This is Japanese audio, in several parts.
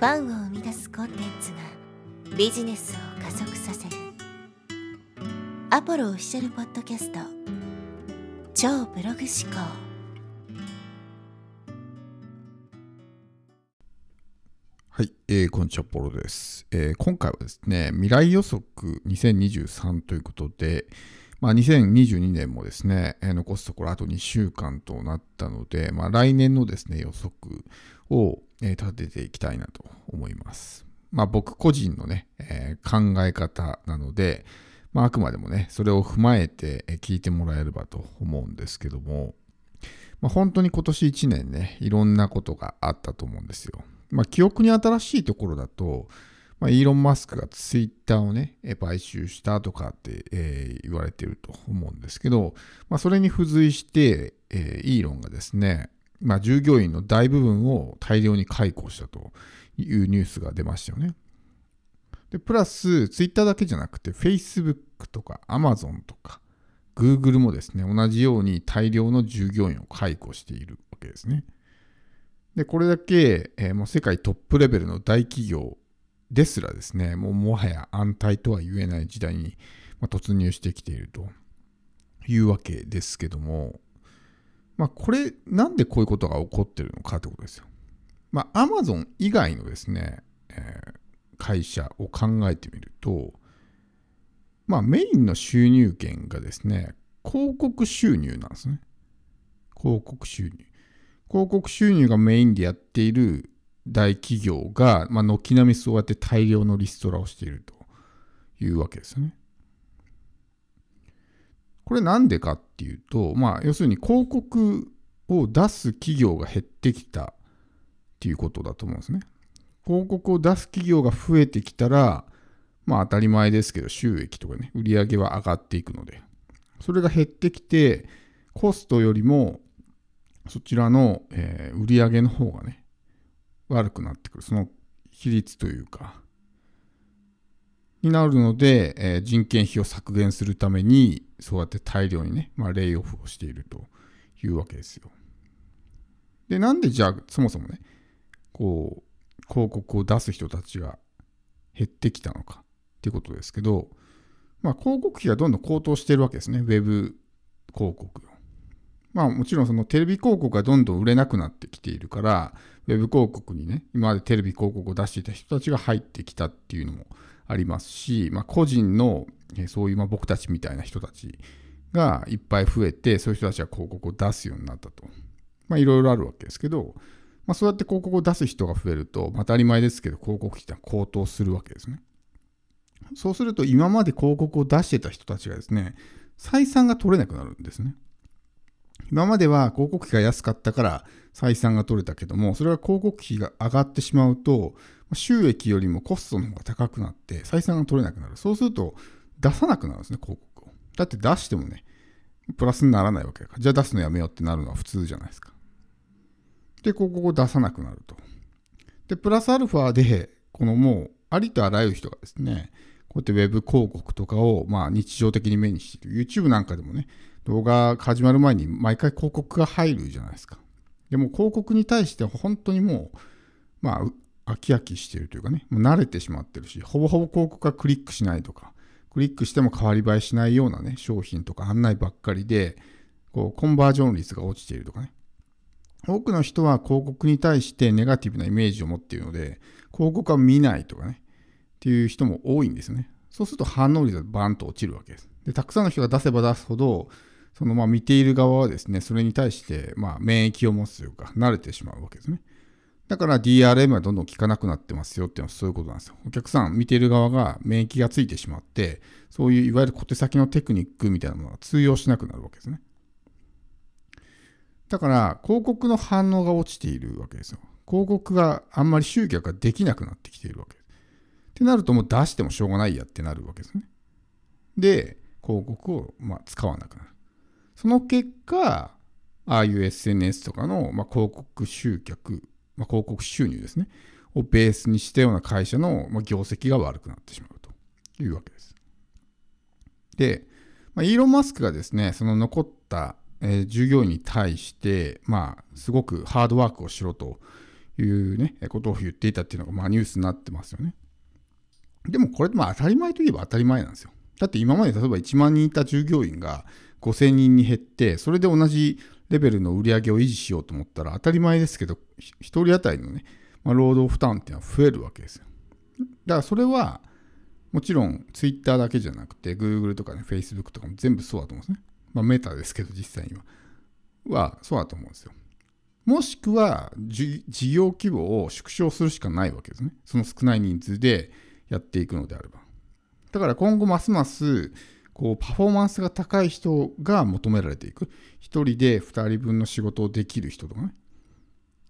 ファンを生み出すコンテンツがビジネスを加速させる。アポロオフィシャルポッドキャスト。超ブログ思考。はい、えー、こんにちは、ポロです、えー、今回はですね、未来予測2023ということで、まあ、2022年もですね、えー、残すところあと2週間となったので、まあ、来年のですね、予測を、立てていきたいなと思います。まあ、僕個人のね、えー、考え方なので、まあ、あくまでもね、それを踏まえて聞いてもらえればと思うんですけども、まあ、本当に今年1年ね、いろんなことがあったと思うんですよ。まあ、記憶に新しいところだと、まあ、イーロン・マスクがツイッターをね、買収したとかって、えー、言われていると思うんですけど、まあ、それに付随して、えー、イーロンがですね、まあ、従業員の大部分を大量に解雇したというニュースが出ましたよね。で、プラス、ツイッターだけじゃなくて、Facebook とか Amazon とか Google もですね、同じように大量の従業員を解雇しているわけですね。で、これだけ、えー、もう世界トップレベルの大企業ですらですね、もうもはや安泰とは言えない時代に、ま突入してきているというわけですけども、まあ、これ、なんでこういうことが起こってるのかってことですよ。まあ、Amazon 以外のですね、えー、会社を考えてみると、まあ、メインの収入源がですね、広告収入なんですね。広告収入。広告収入がメインでやっている大企業が、まあ、軒並みそうやって大量のリストラをしているというわけですよね。これなんでかっていうと、まあ、要するに広告を出す企業が減ってきたっていうことだと思うんですね。広告を出す企業が増えてきたら、まあ当たり前ですけど、収益とかね、売り上げは上がっていくので、それが減ってきて、コストよりも、そちらの、えー、売り上げの方がね、悪くなってくる。その比率というか、になるので、えー、人件費を削減するために、そうやって大量にね、まあ、レイオフをしているというわけですよ。で、なんでじゃあ、そもそもね、こう、広告を出す人たちが減ってきたのかっていうことですけど、まあ、広告費がどんどん高騰しているわけですね、ウェブ広告。まあもちろんそのテレビ広告がどんどん売れなくなってきているから、ウェブ広告にね、今までテレビ広告を出していた人たちが入ってきたっていうのもありますし、まあ、個人の、そういうま僕たちみたいな人たちがいっぱい増えて、そういう人たちが広告を出すようになったと。まあ、いろいろあるわけですけど、まあ、そうやって広告を出す人が増えると、ま、当たり前ですけど、広告費って高騰するわけですね。そうすると、今まで広告を出してた人たちがですね、採算が取れなくなるんですね。今までは広告費が安かったから採算が取れたけども、それが広告費が上がってしまうと、収益よりもコストの方が高くなって採算が取れなくなる。そうすると出さなくなるんですね、広告を。だって出してもね、プラスにならないわけだから。じゃあ出すのやめようってなるのは普通じゃないですか。で、広告を出さなくなると。で、プラスアルファで、このもう、ありとあらゆる人がですね、こうやってウェブ広告とかを、まあ、日常的に目にしている。YouTube なんかでもね、動画始まる前に毎回広告が入るじゃないですか。でも広告に対して本当にもう、まあ、飽き飽きしてるというかね、もう慣れてしまってるし、ほぼほぼ広告はクリックしないとか、クリックしても変わり映えしないようなね、商品とか案内ばっかりで、こう、コンバージョン率が落ちているとかね。多くの人は広告に対してネガティブなイメージを持っているので、広告は見ないとかね、っていう人も多いんですよね。そうすると反応率がバンと落ちるわけです。で、たくさんの人が出せば出すほど、そのまあ見ている側はですね、それに対してまあ免疫を持つというか、慣れてしまうわけですね。だから DRM はどんどん効かなくなってますよっていうのはそういうことなんですよ。お客さん、見ている側が免疫がついてしまって、そういういわゆる小手先のテクニックみたいなものが通用しなくなるわけですね。だから広告の反応が落ちているわけですよ。広告があんまり集客ができなくなってきているわけです。ってなるともう出してもしょうがないやってなるわけですね。で、広告をま使わなくなる。その結果、ああいう SNS とかの、ま、広告集客、まあ、広告収入ですね、をベースにしたような会社の、まあ、業績が悪くなってしまうというわけです。で、まあ、イーロン・マスクがですね、その残った、えー、従業員に対して、まあ、すごくハードワークをしろというね、ことを言っていたっていうのが、まあニュースになってますよね。でもこれまあ当たり前といえば当たり前なんですよ。だって今まで例えば1万人いた従業員が5000人に減って、それで同じレベルの売り上げを維持しようと思ったら当たり前ですけど、1人当たりのね、まあ、労働負担っていうのは増えるわけですよ。だからそれは、もちろん Twitter だけじゃなくて Google とかね Facebook とかも全部そうだと思うんですね。まあメタですけど実際には。はそうだと思うんですよ。もしくは事業規模を縮小するしかないわけですね。その少ない人数でやっていくのであれば。だから今後ますますこうパフォーマンスが高い人が求められていく。1人で2人分の仕事をできる人とかね。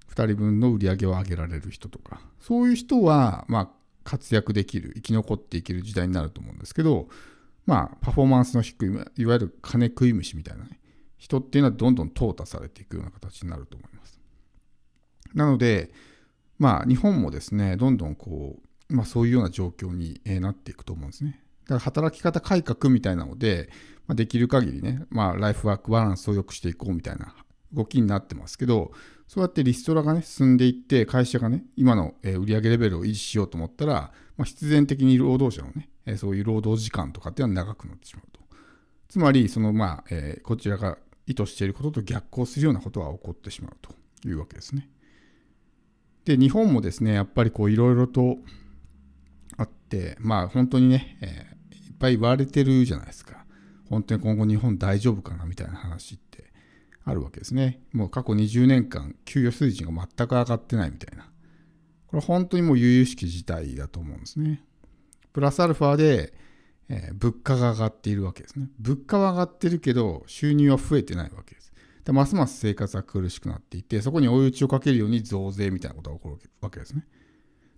2人分の売り上げを上げられる人とか。そういう人は、ま、活躍できる、生き残っていける時代になると思うんですけど、まあ、パフォーマンスの低い、いわゆる金食い虫みたいなね、人っていうのはどんどん淘汰されていくような形になると思います。なので、まあ、日本もですね、どんどんこう、まあ、そういうような状況になっていくと思うんですね。だから働き方改革みたいなので、まあ、できる限りね、まあ、ライフワークバランスを良くしていこうみたいな動きになってますけど、そうやってリストラがね、進んでいって、会社がね、今の売上レベルを維持しようと思ったら、まあ、必然的に労働者のね、そういう労働時間とかっていうのは長くなってしまうと。つまり、そのまあ、えー、こちらが意図していることと逆行するようなことが起こってしまうというわけですね。で、日本もですね、やっぱりこういろいろとあって、まあ本当にね、えー、ぱい言われてるじゃないですか。本当に今後日本大丈夫かなみたいな話ってあるわけですね。もう過去20年間、給与水準が全く上がってないみたいな。これ本当にもう悠々しき事態だと思うんですね。プラスアルファで、えー、物価が上がっているわけですね。物価は上がってるけど、収入は増えてないわけです。でますます生活は苦しくなっていて、そこに追い打ちをかけるように増税みたいなことが起こるわけですね。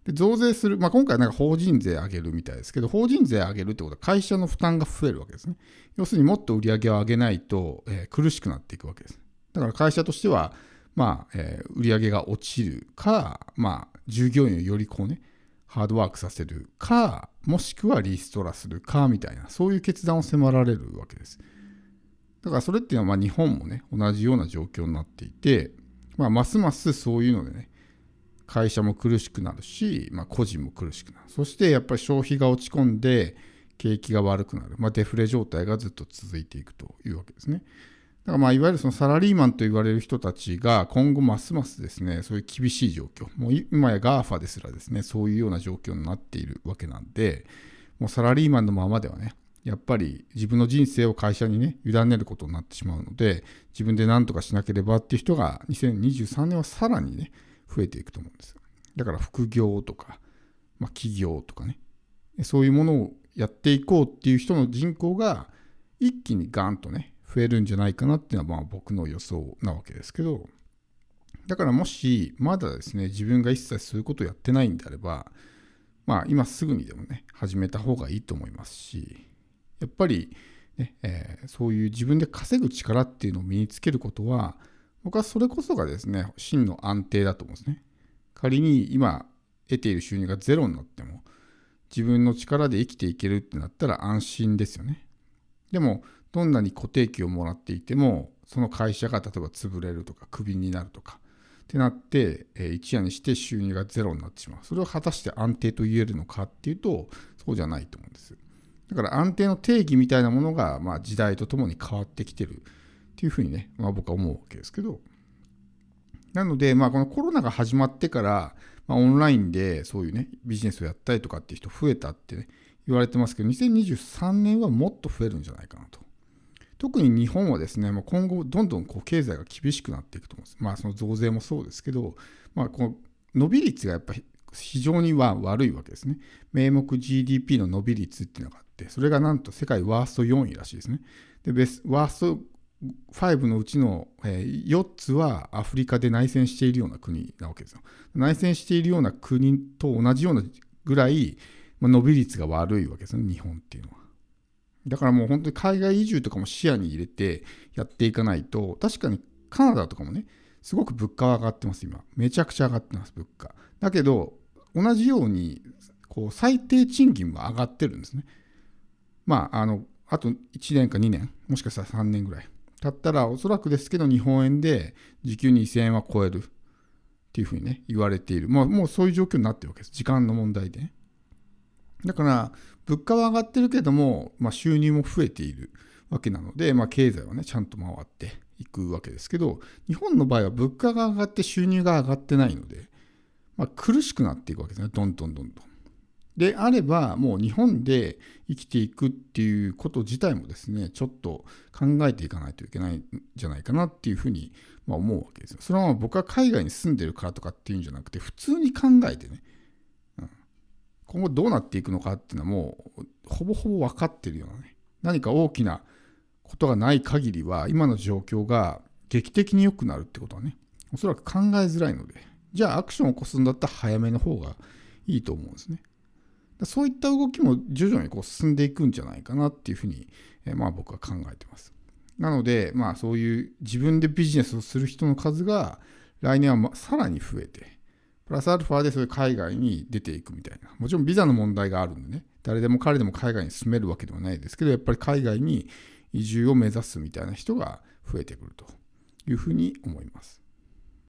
で増税する、まあ、今回なんか法人税上げるみたいですけど、法人税上げるってことは会社の負担が増えるわけですね。要するにもっと売り上げを上げないと、えー、苦しくなっていくわけです。だから会社としては、まあ、えー、売り上げが落ちるか、まあ、従業員をよりこうね、ハードワークさせるか、もしくはリストラするか、みたいな、そういう決断を迫られるわけです。だからそれっていうのは、まあ、日本もね、同じような状況になっていて、まあ、ますますそういうのでね、会社も苦しくなるし、まあ、個人も苦しくなる。そしてやっぱり消費が落ち込んで、景気が悪くなる。まあ、デフレ状態がずっと続いていくというわけですね。だからまあいわゆるそのサラリーマンと言われる人たちが今後ますますですね、そういう厳しい状況、もう今や GAFA ですらですね、そういうような状況になっているわけなんで、もうサラリーマンのままではね、やっぱり自分の人生を会社にね、委ねることになってしまうので、自分で何とかしなければっていう人が2023年はさらにね、増えていくと思うんです。だから副業とか、まあ、企業とかね、そういうものをやっていこうっていう人の人口が一気にガンとね、増えるんじゃないかなっていうのはまあ僕の予想なわけですけど、だからもしまだですね、自分が一切そういうことをやってないんであれば、まあ今すぐにでもね、始めた方がいいと思いますし、やっぱり、ねえー、そういう自分で稼ぐ力っていうのを身につけることは、僕はそれこそがですね、真の安定だと思うんですね。仮に今得ている収入がゼロになっても、自分の力で生きていけるってなったら安心ですよね。でも、どんなに固定給をもらっていてもその会社が例えば潰れるとかクビになるとかってなって、え、一夜にして収入がゼロになってしまうそれを果たして安定と言えるのかっていうとそうじゃないと思うんですだから安定の定義みたいなものが、まあ、時代とともに変わってきてるっていうふうにね、まあ、僕は思うわけですけどなので、まあ、このコロナが始まってから、まあ、オンラインでそういうねビジネスをやったりとかっていう人増えたってね言われてますけど2023年はもっと増えるんじゃないかなと特に日本はですね、もう今後どんどんこう経済が厳しくなっていくと思うんです。まあその増税もそうですけど、まあこの伸び率がやっぱり非常には悪いわけですね。名目 GDP の伸び率っていうのがあって、それがなんと世界ワースト4位らしいですね。で、ベスワースト5のうちの4つはアフリカで内戦しているような国なわけですよ。内戦しているような国と同じようなぐらい伸び率が悪いわけですね、日本っていうのは。だからもう本当に海外移住とかも視野に入れてやっていかないと、確かにカナダとかもね、すごく物価は上がってます、今。めちゃくちゃ上がってます、物価。だけど、同じように、こう、最低賃金は上がってるんですね。まあ、あの、あと1年か2年、もしかしたら3年ぐらい。経ったら、おそらくですけど、日本円で時給2000円は超える。っていうふうにね、言われている。まあ、もうそういう状況になってるわけです。時間の問題でね。だから、物価は上がってるけども、まあ、収入も増えているわけなので、まあ、経済はね、ちゃんと回っていくわけですけど、日本の場合は物価が上がって収入が上がってないので、まあ、苦しくなっていくわけですね。どんどんどんどん。であれば、もう日本で生きていくっていうこと自体もですね、ちょっと考えていかないといけないんじゃないかなっていうふうに、ま、思うわけですよ。それは僕は海外に住んでるからとかっていうんじゃなくて、普通に考えてね、うん、今後どうなっていくのかっていうのはもう、ほぼほぼ分かってるようなね、何か大きなことがない限りは、今の状況が劇的に良くなるってことはね、おそらく考えづらいので、じゃあアクションを起こすんだったら早めの方がいいと思うんですね。そういった動きも徐々にこう進んでいくんじゃないかなっていうふうに、えまあ僕は考えてます。なので、まあそういう自分でビジネスをする人の数が来年はさらに増えて、プラスアルファでそういう海外に出ていくみたいな。もちろんビザの問題があるんでね、誰でも彼でも海外に住めるわけではないですけど、やっぱり海外に移住を目指すみたいな人が増えてくるというふうに思います。